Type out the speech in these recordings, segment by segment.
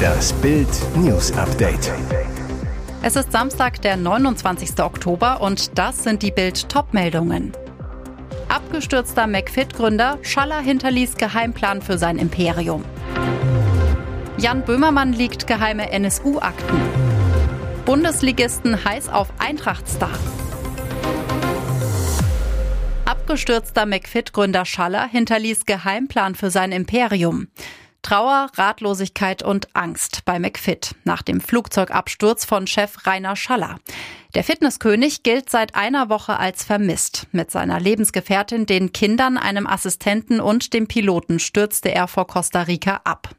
Das Bild News Update. Es ist Samstag, der 29. Oktober und das sind die Bild Topmeldungen. Abgestürzter McFit-Gründer Schaller hinterließ Geheimplan für sein Imperium. Jan Böhmermann liegt geheime NSU-Akten. Bundesligisten heiß auf Eintrachtstar. Abgestürzter McFit-Gründer Schaller hinterließ Geheimplan für sein Imperium. Trauer, Ratlosigkeit und Angst bei McFit nach dem Flugzeugabsturz von Chef Rainer Schaller. Der Fitnesskönig gilt seit einer Woche als vermisst. Mit seiner Lebensgefährtin, den Kindern, einem Assistenten und dem Piloten stürzte er vor Costa Rica ab.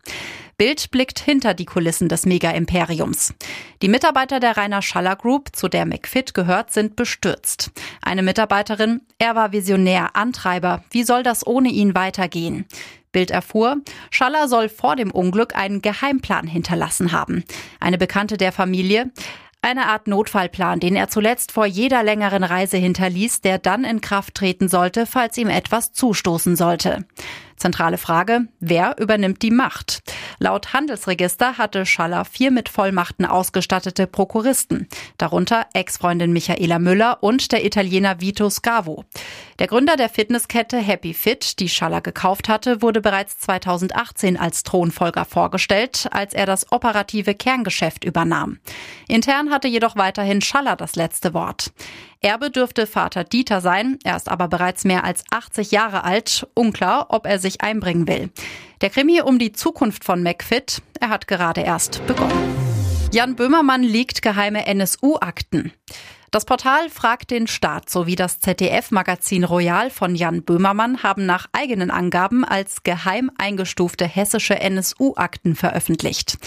Bild blickt hinter die Kulissen des Mega-Imperiums. Die Mitarbeiter der Rainer Schaller Group, zu der McFit gehört, sind bestürzt. Eine Mitarbeiterin, er war Visionär, Antreiber. Wie soll das ohne ihn weitergehen? Bild erfuhr, Schaller soll vor dem Unglück einen Geheimplan hinterlassen haben. Eine Bekannte der Familie, eine Art Notfallplan, den er zuletzt vor jeder längeren Reise hinterließ, der dann in Kraft treten sollte, falls ihm etwas zustoßen sollte. Zentrale Frage, wer übernimmt die Macht? Laut Handelsregister hatte Schaller vier mit Vollmachten ausgestattete Prokuristen, darunter Ex-Freundin Michaela Müller und der Italiener Vito Scavo. Der Gründer der Fitnesskette Happy Fit, die Schaller gekauft hatte, wurde bereits 2018 als Thronfolger vorgestellt, als er das operative Kerngeschäft übernahm. Intern hatte jedoch weiterhin Schaller das letzte Wort. Erbe dürfte Vater Dieter sein, er ist aber bereits mehr als 80 Jahre alt, unklar, ob er sich einbringen will. Der Krimi um die Zukunft von McFit, er hat gerade erst begonnen. Jan Böhmermann liegt geheime NSU-Akten. Das Portal Fragt den Staat sowie das ZDF-Magazin Royal von Jan Böhmermann haben nach eigenen Angaben als geheim eingestufte hessische NSU-Akten veröffentlicht.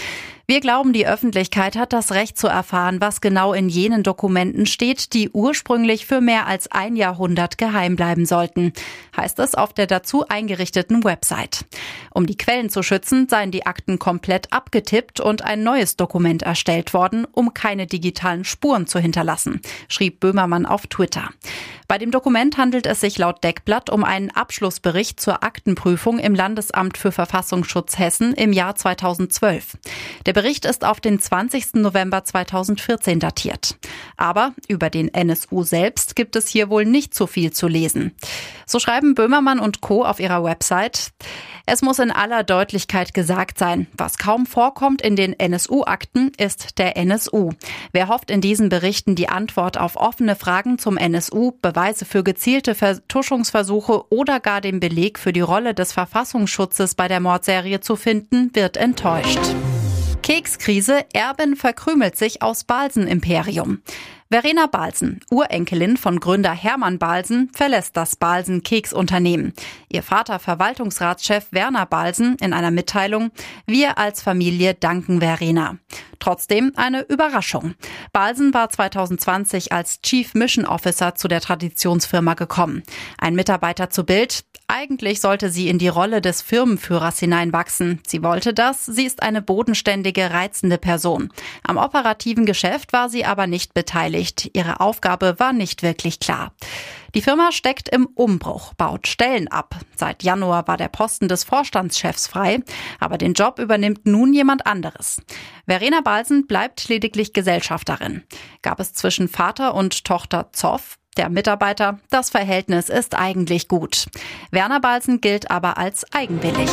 Wir glauben, die Öffentlichkeit hat das Recht zu erfahren, was genau in jenen Dokumenten steht, die ursprünglich für mehr als ein Jahrhundert geheim bleiben sollten, heißt es auf der dazu eingerichteten Website. Um die Quellen zu schützen, seien die Akten komplett abgetippt und ein neues Dokument erstellt worden, um keine digitalen Spuren zu hinterlassen, schrieb Böhmermann auf Twitter. Bei dem Dokument handelt es sich laut Deckblatt um einen Abschlussbericht zur Aktenprüfung im Landesamt für Verfassungsschutz Hessen im Jahr 2012. Der Bericht ist auf den 20. November 2014 datiert. Aber über den NSU selbst gibt es hier wohl nicht so viel zu lesen. So schreiben Böhmermann und Co. auf ihrer Website. Es muss in aller Deutlichkeit gesagt sein, was kaum vorkommt in den NSU-Akten, ist der NSU. Wer hofft in diesen Berichten die Antwort auf offene Fragen zum NSU, Beweise für gezielte Vertuschungsversuche oder gar den Beleg für die Rolle des Verfassungsschutzes bei der Mordserie zu finden, wird enttäuscht. Kekskrise, Erbin verkrümelt sich aus Balsen-Imperium. Verena Balsen, Urenkelin von Gründer Hermann Balsen, verlässt das Balsen Keksunternehmen. Ihr Vater Verwaltungsratschef Werner Balsen in einer Mitteilung, wir als Familie danken Verena. Trotzdem eine Überraschung. Balsen war 2020 als Chief Mission Officer zu der Traditionsfirma gekommen. Ein Mitarbeiter zu Bild, eigentlich sollte sie in die Rolle des Firmenführers hineinwachsen. Sie wollte das. Sie ist eine bodenständige, reizende Person. Am operativen Geschäft war sie aber nicht beteiligt. Ihre Aufgabe war nicht wirklich klar. Die Firma steckt im Umbruch, baut Stellen ab. Seit Januar war der Posten des Vorstandschefs frei, aber den Job übernimmt nun jemand anderes. Verena Balsen bleibt lediglich Gesellschafterin. Gab es zwischen Vater und Tochter Zoff? Der Mitarbeiter, das Verhältnis ist eigentlich gut. Werner Balsen gilt aber als eigenwillig.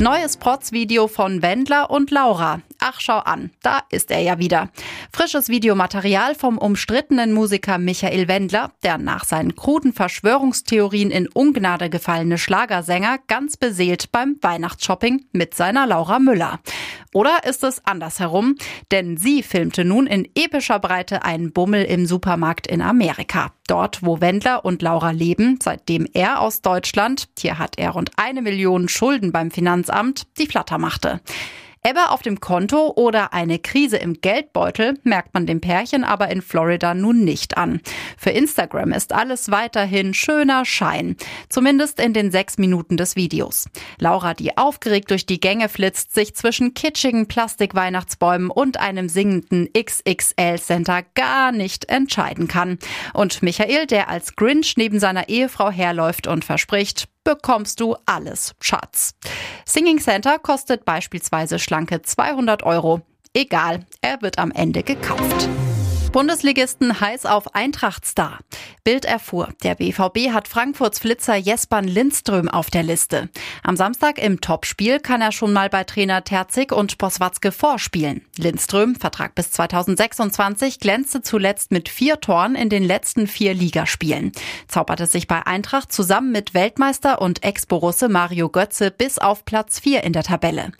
Neues Protz-Video von Wendler und Laura. Ach, schau an, da ist er ja wieder. Frisches Videomaterial vom umstrittenen Musiker Michael Wendler, der nach seinen kruden Verschwörungstheorien in Ungnade gefallene Schlagersänger ganz beseelt beim Weihnachtsshopping mit seiner Laura Müller. Oder ist es andersherum? Denn sie filmte nun in epischer Breite einen Bummel im Supermarkt in Amerika. Dort, wo Wendler und Laura leben, seitdem er aus Deutschland, hier hat er rund eine Million Schulden beim Finanzamt, die Flatter machte. Ebbe auf dem Konto oder eine Krise im Geldbeutel merkt man dem Pärchen aber in Florida nun nicht an. Für Instagram ist alles weiterhin schöner Schein. Zumindest in den sechs Minuten des Videos. Laura, die aufgeregt durch die Gänge flitzt, sich zwischen kitschigen Plastikweihnachtsbäumen und einem singenden XXL-Center gar nicht entscheiden kann. Und Michael, der als Grinch neben seiner Ehefrau herläuft und verspricht, bekommst du alles, Schatz. Singing Center kostet beispielsweise schlanke 200 Euro. Egal, er wird am Ende gekauft. Bundesligisten heiß auf Eintrachtstar. Bild erfuhr, der BVB hat Frankfurts Flitzer Jespan Lindström auf der Liste. Am Samstag im Topspiel kann er schon mal bei Trainer Terzig und Poswatzke vorspielen. Lindström, Vertrag bis 2026, glänzte zuletzt mit vier Toren in den letzten vier Ligaspielen. Zauberte sich bei Eintracht zusammen mit Weltmeister und Ex-Borusse Mario Götze bis auf Platz vier in der Tabelle.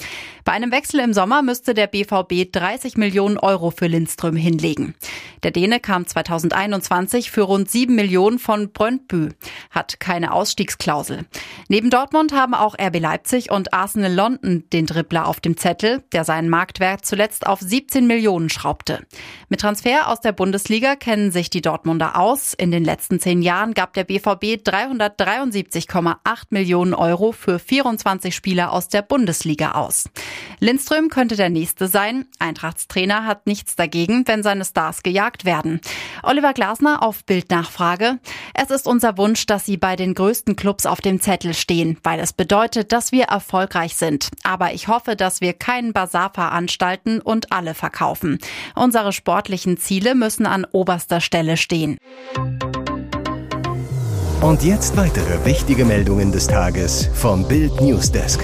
Bei einem Wechsel im Sommer müsste der BVB 30 Millionen Euro für Lindström hinlegen. Der Däne kam 2021 für rund 7 Millionen von Brøndby, hat keine Ausstiegsklausel. Neben Dortmund haben auch RB Leipzig und Arsenal London den Dribbler auf dem Zettel, der seinen Marktwert zuletzt auf 17 Millionen schraubte. Mit Transfer aus der Bundesliga kennen sich die Dortmunder aus. In den letzten zehn Jahren gab der BVB 373,8 Millionen Euro für 24 Spieler aus der Bundesliga aus. Lindström könnte der nächste sein. Eintrachtstrainer hat nichts dagegen, wenn seine Stars gejagt werden. Oliver Glasner auf Bildnachfrage. Es ist unser Wunsch, dass sie bei den größten Clubs auf dem Zettel stehen, weil es bedeutet, dass wir erfolgreich sind. Aber ich hoffe, dass wir keinen Bazar veranstalten und alle verkaufen. Unsere sportlichen Ziele müssen an oberster Stelle stehen. Und jetzt weitere wichtige Meldungen des Tages vom Bild Newsdesk.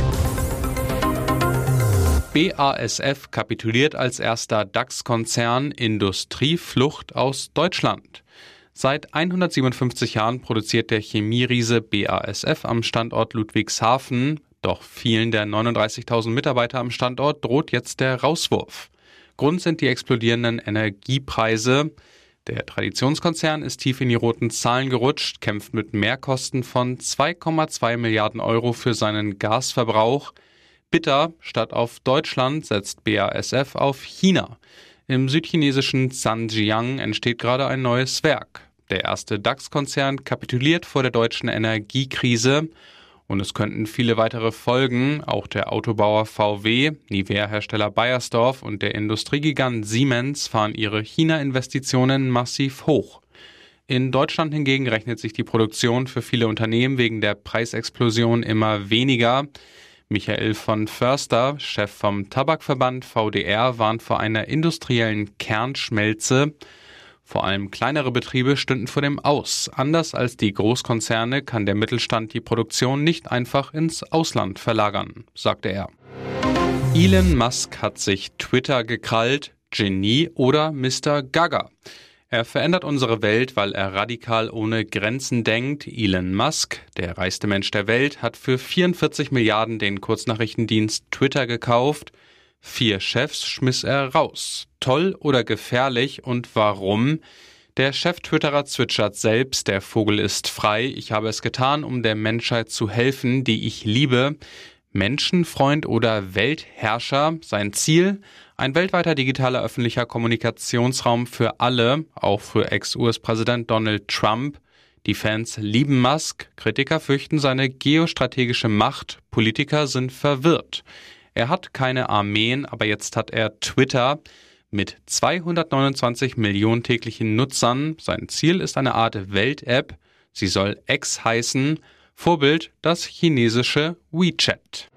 BASF kapituliert als erster DAX-Konzern Industrieflucht aus Deutschland. Seit 157 Jahren produziert der Chemieriese BASF am Standort Ludwigshafen, doch vielen der 39.000 Mitarbeiter am Standort droht jetzt der Rauswurf. Grund sind die explodierenden Energiepreise. Der Traditionskonzern ist tief in die roten Zahlen gerutscht, kämpft mit Mehrkosten von 2,2 Milliarden Euro für seinen Gasverbrauch. Bitter, statt auf Deutschland setzt BASF auf China. Im südchinesischen Zhanjiang entsteht gerade ein neues Werk. Der erste DAX-Konzern kapituliert vor der deutschen Energiekrise und es könnten viele weitere folgen. Auch der Autobauer VW, Nivea-Hersteller Bayersdorf und der Industriegigant Siemens fahren ihre China-Investitionen massiv hoch. In Deutschland hingegen rechnet sich die Produktion für viele Unternehmen wegen der Preisexplosion immer weniger. Michael von Förster, Chef vom Tabakverband VDR, warnt vor einer industriellen Kernschmelze. Vor allem kleinere Betriebe stünden vor dem Aus. Anders als die Großkonzerne kann der Mittelstand die Produktion nicht einfach ins Ausland verlagern, sagte er. Elon Musk hat sich Twitter gekrallt, Genie oder Mr. Gaga. Er verändert unsere Welt, weil er radikal ohne Grenzen denkt. Elon Musk, der reichste Mensch der Welt, hat für 44 Milliarden den Kurznachrichtendienst Twitter gekauft. Vier Chefs schmiss er raus. Toll oder gefährlich und warum? Der Chef-Twitterer zwitschert selbst, der Vogel ist frei. Ich habe es getan, um der Menschheit zu helfen, die ich liebe. Menschenfreund oder Weltherrscher. Sein Ziel? Ein weltweiter digitaler öffentlicher Kommunikationsraum für alle, auch für Ex-US-Präsident Donald Trump. Die Fans lieben Musk, Kritiker fürchten seine geostrategische Macht, Politiker sind verwirrt. Er hat keine Armeen, aber jetzt hat er Twitter mit 229 Millionen täglichen Nutzern. Sein Ziel ist eine Art Welt-App. Sie soll X heißen. Vorbild das chinesische WeChat.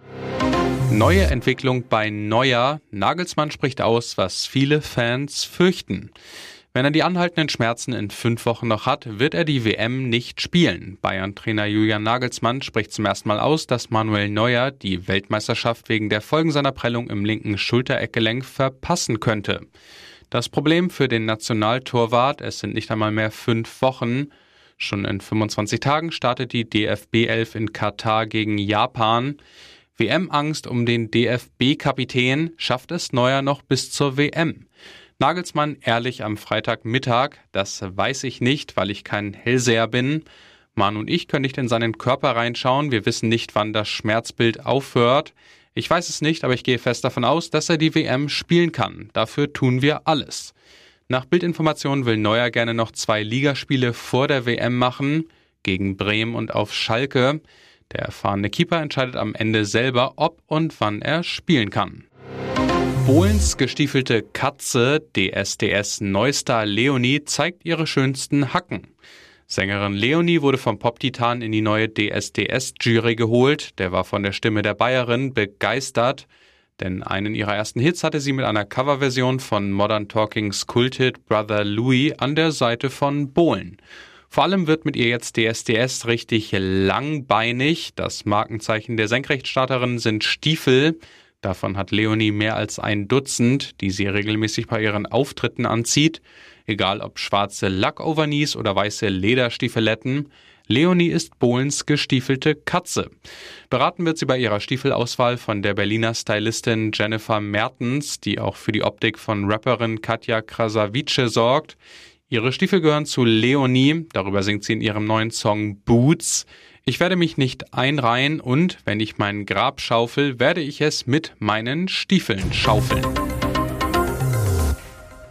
Neue Entwicklung bei Neuer. Nagelsmann spricht aus, was viele Fans fürchten. Wenn er die anhaltenden Schmerzen in fünf Wochen noch hat, wird er die WM nicht spielen. Bayern-Trainer Julian Nagelsmann spricht zum ersten Mal aus, dass Manuel Neuer die Weltmeisterschaft wegen der Folgen seiner Prellung im linken Schultereckgelenk verpassen könnte. Das Problem für den Nationaltorwart, es sind nicht einmal mehr fünf Wochen. Schon in 25 Tagen startet die DFB 11 in Katar gegen Japan. WM-Angst um den DFB-Kapitän schafft es Neuer noch bis zur WM. Nagelsmann ehrlich am Freitagmittag, das weiß ich nicht, weil ich kein Hellseher bin. Mann und ich können nicht in seinen Körper reinschauen, wir wissen nicht, wann das Schmerzbild aufhört. Ich weiß es nicht, aber ich gehe fest davon aus, dass er die WM spielen kann. Dafür tun wir alles. Nach Bildinformationen will Neuer gerne noch zwei Ligaspiele vor der WM machen, gegen Bremen und auf Schalke. Der erfahrene Keeper entscheidet am Ende selber, ob und wann er spielen kann. Bohlens gestiefelte Katze, DSDS Neustar Leonie, zeigt ihre schönsten Hacken. Sängerin Leonie wurde vom Pop-Titan in die neue DSDS-Jury geholt. Der war von der Stimme der Bayerin begeistert, denn einen ihrer ersten Hits hatte sie mit einer Coverversion von Modern Talkings Kulthit Brother Louis an der Seite von Bohlen. Vor allem wird mit ihr jetzt DSDS richtig langbeinig. Das Markenzeichen der Senkrechtstarterin sind Stiefel. Davon hat Leonie mehr als ein Dutzend, die sie regelmäßig bei ihren Auftritten anzieht. Egal ob schwarze Lackovernies oder weiße Lederstiefeletten. Leonie ist Bohlens gestiefelte Katze. Beraten wird sie bei ihrer Stiefelauswahl von der Berliner Stylistin Jennifer Mertens, die auch für die Optik von Rapperin Katja Krasavice sorgt. Ihre Stiefel gehören zu Leonie, darüber singt sie in ihrem neuen Song Boots. Ich werde mich nicht einreihen und, wenn ich mein Grab schaufel, werde ich es mit meinen Stiefeln schaufeln.